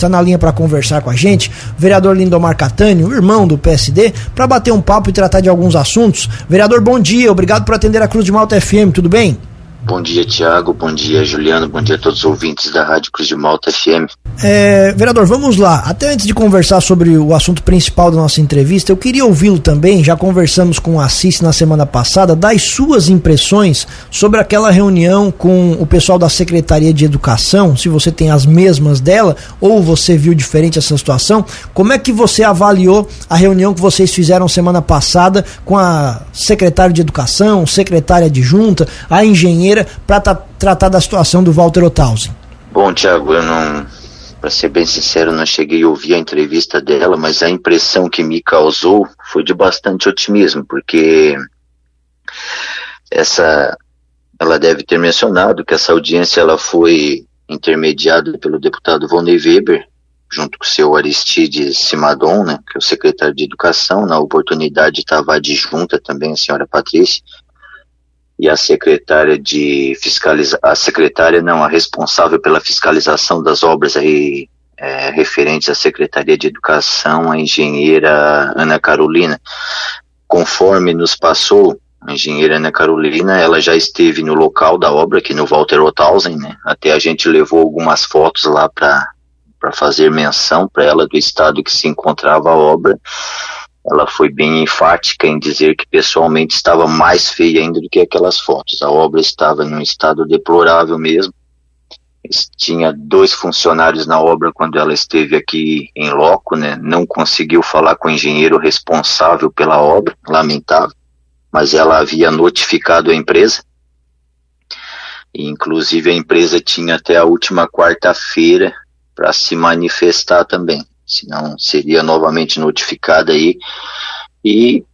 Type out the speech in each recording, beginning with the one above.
está na linha para conversar com a gente, o vereador Lindomar Catânio, irmão do PSD, para bater um papo e tratar de alguns assuntos. Vereador, bom dia, obrigado por atender a Cruz de Malta FM, tudo bem? Bom dia, Tiago. Bom dia, Juliano. Bom dia a todos os ouvintes da Rádio Cruz de Malta FM. É, vereador, vamos lá. Até antes de conversar sobre o assunto principal da nossa entrevista, eu queria ouvi-lo também. Já conversamos com o Assis na semana passada, das suas impressões sobre aquela reunião com o pessoal da Secretaria de Educação. Se você tem as mesmas dela ou você viu diferente essa situação, como é que você avaliou a reunião que vocês fizeram semana passada com a secretária de Educação, secretária adjunta, a engenheira? Para tra tratar da situação do Walter Ottausen? Bom, Tiago, eu não, para ser bem sincero, não cheguei a ouvir a entrevista dela, mas a impressão que me causou foi de bastante otimismo, porque essa, ela deve ter mencionado que essa audiência ela foi intermediada pelo deputado Vonei Weber, junto com o seu Aristides Simadon, né, que é o secretário de Educação, na oportunidade estava adjunta também a senhora Patrícia, e a secretária de fiscalização, a secretária não, a responsável pela fiscalização das obras aí é, referentes à Secretaria de Educação, a engenheira Ana Carolina. Conforme nos passou, a engenheira Ana Carolina, ela já esteve no local da obra, aqui no Walter Othausen, né? Até a gente levou algumas fotos lá para fazer menção para ela do estado que se encontrava a obra ela foi bem enfática em dizer que pessoalmente estava mais feia ainda do que aquelas fotos. A obra estava num estado deplorável mesmo. Tinha dois funcionários na obra quando ela esteve aqui em loco, né? Não conseguiu falar com o engenheiro responsável pela obra, lamentável, mas ela havia notificado a empresa. E, inclusive a empresa tinha até a última quarta-feira para se manifestar também senão seria novamente notificada aí e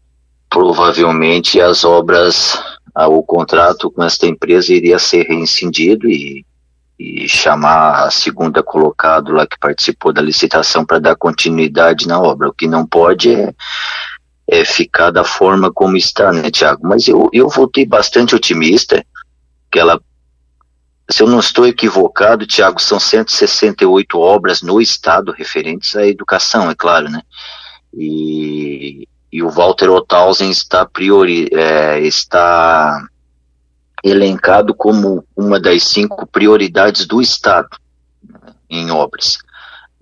provavelmente as obras, o contrato com esta empresa iria ser reincindido e, e chamar a segunda colocado lá que participou da licitação para dar continuidade na obra. O que não pode é, é ficar da forma como está, né, Tiago? Mas eu, eu voltei bastante otimista que ela se eu não estou equivocado, Tiago, são 168 obras no estado referentes à educação, é claro, né? E, e o Walter Othausen está, priori, é, está elencado como uma das cinco prioridades do estado né, em obras.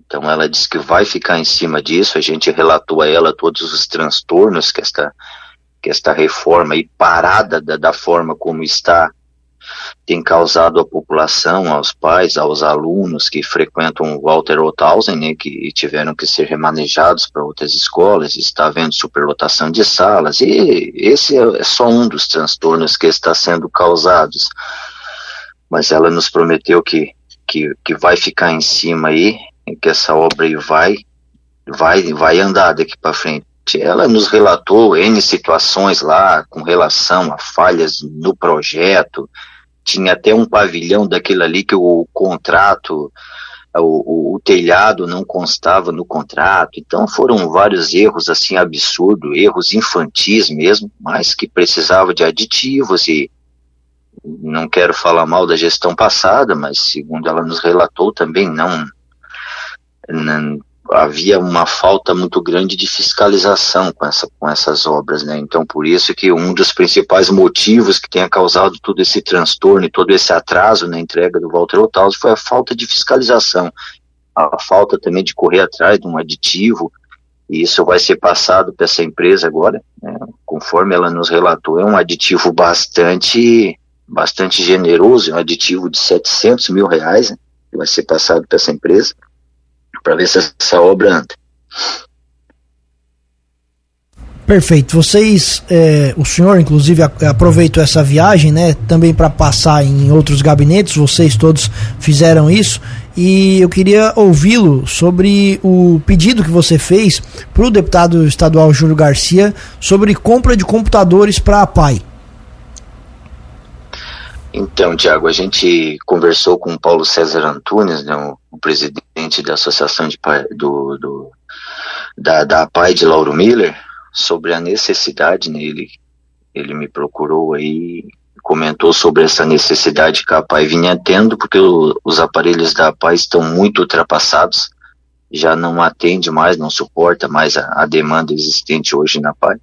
Então ela disse que vai ficar em cima disso, a gente relatou a ela todos os transtornos que esta, que esta reforma e parada da, da forma como está tem causado à população, aos pais, aos alunos que frequentam o Walter Othausen, né, que tiveram que ser remanejados para outras escolas, está havendo superlotação de salas, e esse é só um dos transtornos que está sendo causados. Mas ela nos prometeu que, que, que vai ficar em cima aí, que essa obra aí vai, vai, vai andar daqui para frente ela nos relatou N situações lá com relação a falhas no projeto, tinha até um pavilhão daquele ali que o contrato, o, o, o, telhado não constava no contrato. Então foram vários erros assim absurdos, erros infantis mesmo, mas que precisava de aditivos e não quero falar mal da gestão passada, mas segundo ela nos relatou também não, não havia uma falta muito grande de fiscalização com, essa, com essas obras, né? Então, por isso que um dos principais motivos que tenha causado todo esse transtorno e todo esse atraso na entrega do Walter Otaus foi a falta de fiscalização, a falta também de correr atrás de um aditivo, e isso vai ser passado para essa empresa agora, né? conforme ela nos relatou, é um aditivo bastante, bastante generoso, é um aditivo de 700 mil reais, né? que vai ser passado para essa empresa, para ver se essa obra anda. Perfeito. Vocês, é, o senhor, inclusive, aproveitou essa viagem, né, também para passar em outros gabinetes. Vocês todos fizeram isso e eu queria ouvi-lo sobre o pedido que você fez para o deputado estadual Júlio Garcia sobre compra de computadores para a PAI. Então, Tiago, a gente conversou com o Paulo César Antunes, né, o, o presidente da Associação de, do, do, da, da PAI de Lauro Miller, sobre a necessidade, né, ele, me procurou aí, comentou sobre essa necessidade que a PAI vinha tendo, porque o, os aparelhos da PAI estão muito ultrapassados, já não atende mais, não suporta mais a, a demanda existente hoje na PAI.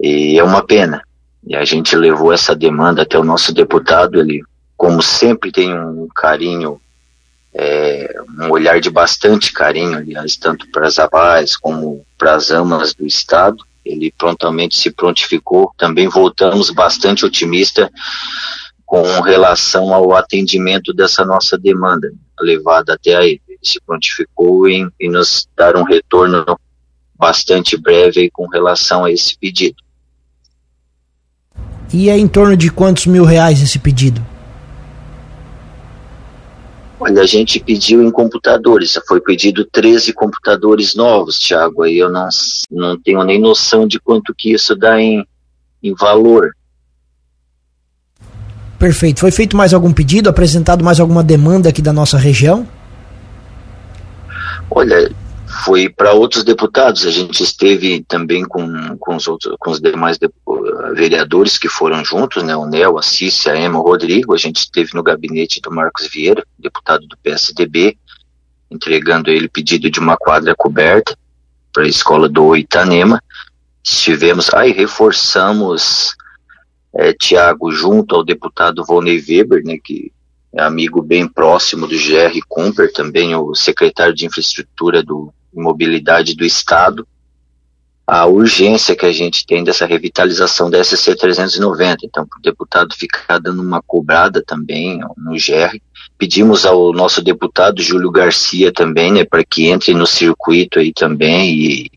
E é uma pena. E a gente levou essa demanda até o nosso deputado, ele, como sempre, tem um carinho, é, um olhar de bastante carinho, aliás, tanto para as abais como para as amas do Estado. Ele prontamente se prontificou. Também voltamos bastante otimista com relação ao atendimento dessa nossa demanda levada até aí. Ele se prontificou em, em nos dar um retorno bastante breve com relação a esse pedido. E é em torno de quantos mil reais esse pedido? Olha, a gente pediu em computadores, foi pedido 13 computadores novos, Thiago, aí eu não, não tenho nem noção de quanto que isso dá em, em valor. Perfeito. Foi feito mais algum pedido, apresentado mais alguma demanda aqui da nossa região? Olha, foi para outros deputados. A gente esteve também com, com, os, outros, com os demais de, vereadores que foram juntos, né? O Nel, a Cícia, a Emma, o Rodrigo. A gente esteve no gabinete do Marcos Vieira, deputado do PSDB, entregando ele pedido de uma quadra coberta para a escola do Itanema. Estivemos, aí reforçamos, é, Tiago, junto ao deputado Volney Weber, né? Que é amigo bem próximo do GR Cumper, também o secretário de infraestrutura do mobilidade do Estado, a urgência que a gente tem dessa revitalização da SC 390. Então, para o deputado ficar dando uma cobrada também no GR, pedimos ao nosso deputado Júlio Garcia também, né, para que entre no circuito aí também e,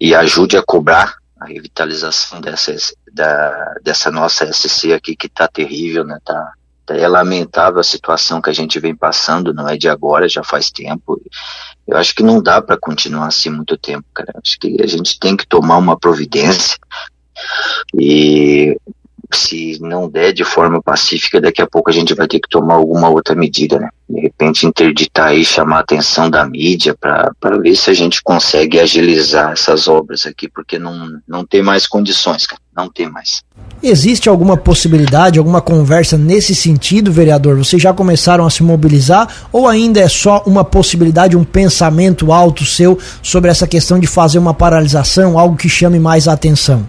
e ajude a cobrar a revitalização dessa, da, dessa nossa SC aqui que está terrível, né, tá, é lamentável a situação que a gente vem passando, não é de agora, já faz tempo. Eu acho que não dá para continuar assim muito tempo, cara. Acho que a gente tem que tomar uma providência e se não der de forma pacífica, daqui a pouco a gente vai ter que tomar alguma outra medida, né? De repente interditar aí, chamar a atenção da mídia para ver se a gente consegue agilizar essas obras aqui, porque não, não tem mais condições, cara. Não tem mais. Existe alguma possibilidade, alguma conversa nesse sentido, vereador? Vocês já começaram a se mobilizar ou ainda é só uma possibilidade, um pensamento alto seu sobre essa questão de fazer uma paralisação, algo que chame mais a atenção?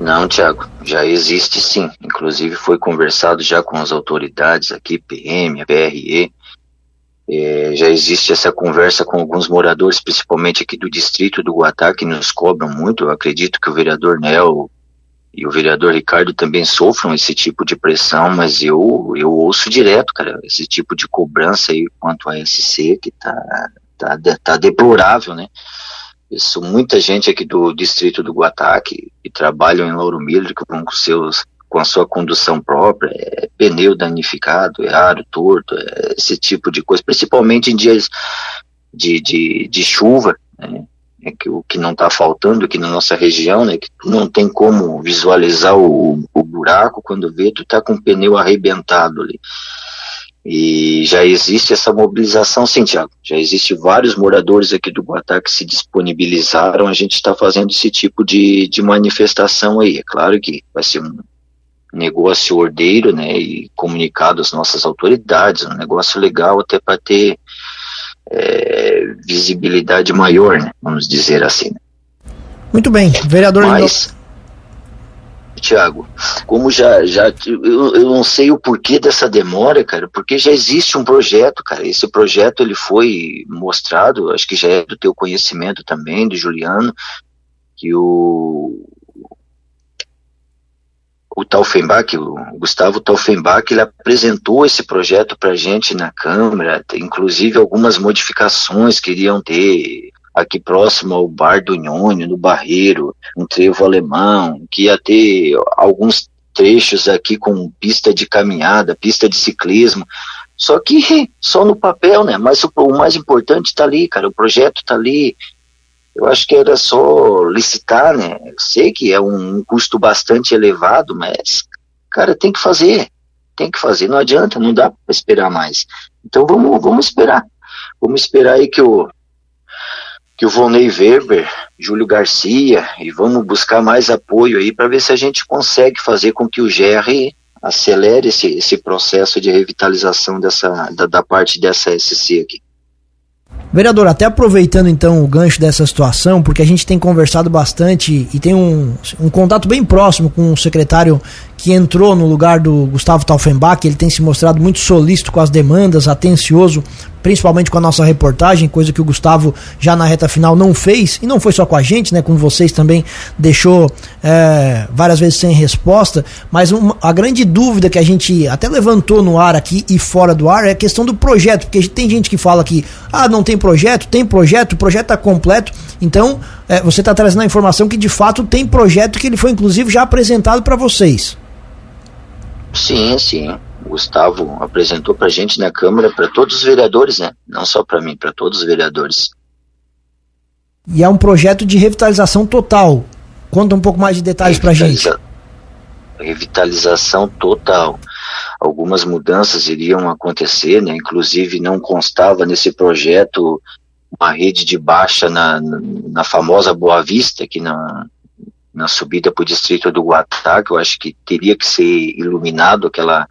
Não, Tiago, já existe sim. Inclusive foi conversado já com as autoridades aqui, PM, PRE. É, já existe essa conversa com alguns moradores, principalmente aqui do distrito do Guatá, que nos cobram muito. Eu acredito que o vereador Nel e o vereador Ricardo também sofram esse tipo de pressão, mas eu, eu ouço direto, cara, esse tipo de cobrança aí quanto a SC, que tá, tá, tá deplorável, né? Isso, muita gente aqui do distrito do Guatá, que, que trabalham em Lauro Miller, que vão com, seus, com a sua condução própria, é pneu danificado, é aro torto, é esse tipo de coisa, principalmente em dias de, de, de chuva, né? É que o que não está faltando aqui na nossa região, né, que não tem como visualizar o, o buraco quando vê, tu tá com o pneu arrebentado ali. E já existe essa mobilização, sim, Tiago. Já existe vários moradores aqui do Guatá que se disponibilizaram. A gente está fazendo esse tipo de, de manifestação aí. É claro que vai ser um negócio ordeiro, né, e comunicado às nossas autoridades, um negócio legal até para ter é, visibilidade maior, né, vamos dizer assim. Muito bem, vereador. Mas, Tiago, como já, já eu, eu não sei o porquê dessa demora, cara, porque já existe um projeto, cara. Esse projeto ele foi mostrado, acho que já é do teu conhecimento também, do Juliano, que o o Taufenbach, o Gustavo Taufenbach, ele apresentou esse projeto para a gente na Câmara, inclusive algumas modificações que iriam ter aqui próximo ao Bar do Nhônio, no Barreiro, um trevo alemão, que ia ter alguns trechos aqui com pista de caminhada, pista de ciclismo, só que só no papel, né? Mas o, o mais importante está ali, cara, o projeto está ali. Eu acho que era só licitar, né? Eu sei que é um, custo bastante elevado, mas, cara, tem que fazer. Tem que fazer, não adianta, não dá para esperar mais. Então vamos, vamos esperar. Vamos esperar aí que o, que o Volney Weber, Júlio Garcia, e vamos buscar mais apoio aí para ver se a gente consegue fazer com que o GR acelere esse, esse processo de revitalização dessa, da, da parte dessa SC aqui. Vereador, até aproveitando então o gancho dessa situação, porque a gente tem conversado bastante e tem um, um contato bem próximo com o secretário que entrou no lugar do Gustavo Taufenbach, ele tem se mostrado muito solícito com as demandas, atencioso, principalmente com a nossa reportagem, coisa que o Gustavo já na reta final não fez, e não foi só com a gente, né, com vocês também deixou é, várias vezes sem resposta, mas uma, a grande dúvida que a gente até levantou no ar aqui e fora do ar é a questão do projeto, porque tem gente que fala que, ah, não tem projeto, tem projeto, o projeto está completo, então é, você está trazendo a informação que de fato tem projeto que ele foi inclusive já apresentado para vocês. Sim, sim. O Gustavo apresentou para a gente na Câmara, para todos os vereadores, né? Não só para mim, para todos os vereadores. E é um projeto de revitalização total. Conta um pouco mais de detalhes para a gente. Revitalização total. Algumas mudanças iriam acontecer, né? Inclusive não constava nesse projeto uma rede de baixa na, na famosa Boa Vista, aqui na, na subida para o distrito do Guatá, que eu acho que teria que ser iluminado aquela,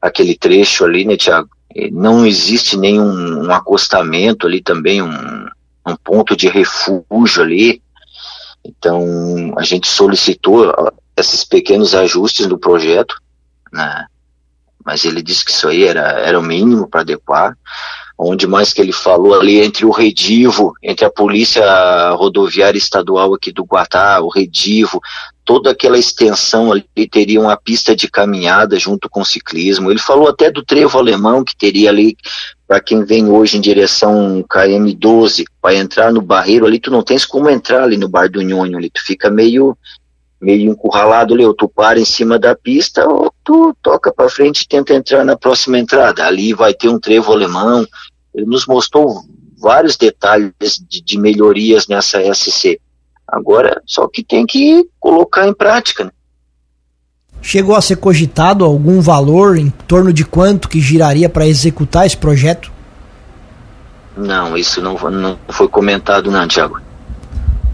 aquele trecho ali, né, Tiago? Não existe nenhum um acostamento ali também, um, um ponto de refúgio ali. Então, a gente solicitou esses pequenos ajustes no projeto, né? mas ele disse que isso aí era, era o mínimo para adequar onde mais que ele falou ali entre o Redivo, entre a Polícia Rodoviária Estadual aqui do Guatá, o Redivo, toda aquela extensão ali teria uma pista de caminhada junto com o ciclismo. Ele falou até do trevo alemão que teria ali para quem vem hoje em direção KM12, para entrar no barreiro ali, tu não tens como entrar ali no Bar do Nhonho ali, tu fica meio meio encurralado ali, ou tu para em cima da pista, ou tu toca para frente e tenta entrar na próxima entrada. Ali vai ter um trevo alemão. Ele nos mostrou vários detalhes de, de melhorias nessa SC. Agora, só que tem que colocar em prática. Né? Chegou a ser cogitado algum valor em torno de quanto que giraria para executar esse projeto? Não, isso não, não foi comentado não, Tiago.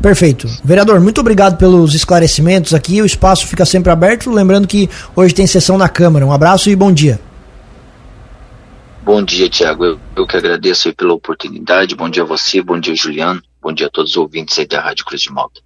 Perfeito. Vereador, muito obrigado pelos esclarecimentos aqui. O espaço fica sempre aberto. Lembrando que hoje tem sessão na Câmara. Um abraço e bom dia. Bom dia, Tiago. Eu, eu, que agradeço pela oportunidade. Bom dia a você, bom dia, Juliano. Bom dia a todos os ouvintes da Rádio Cruz de Malta.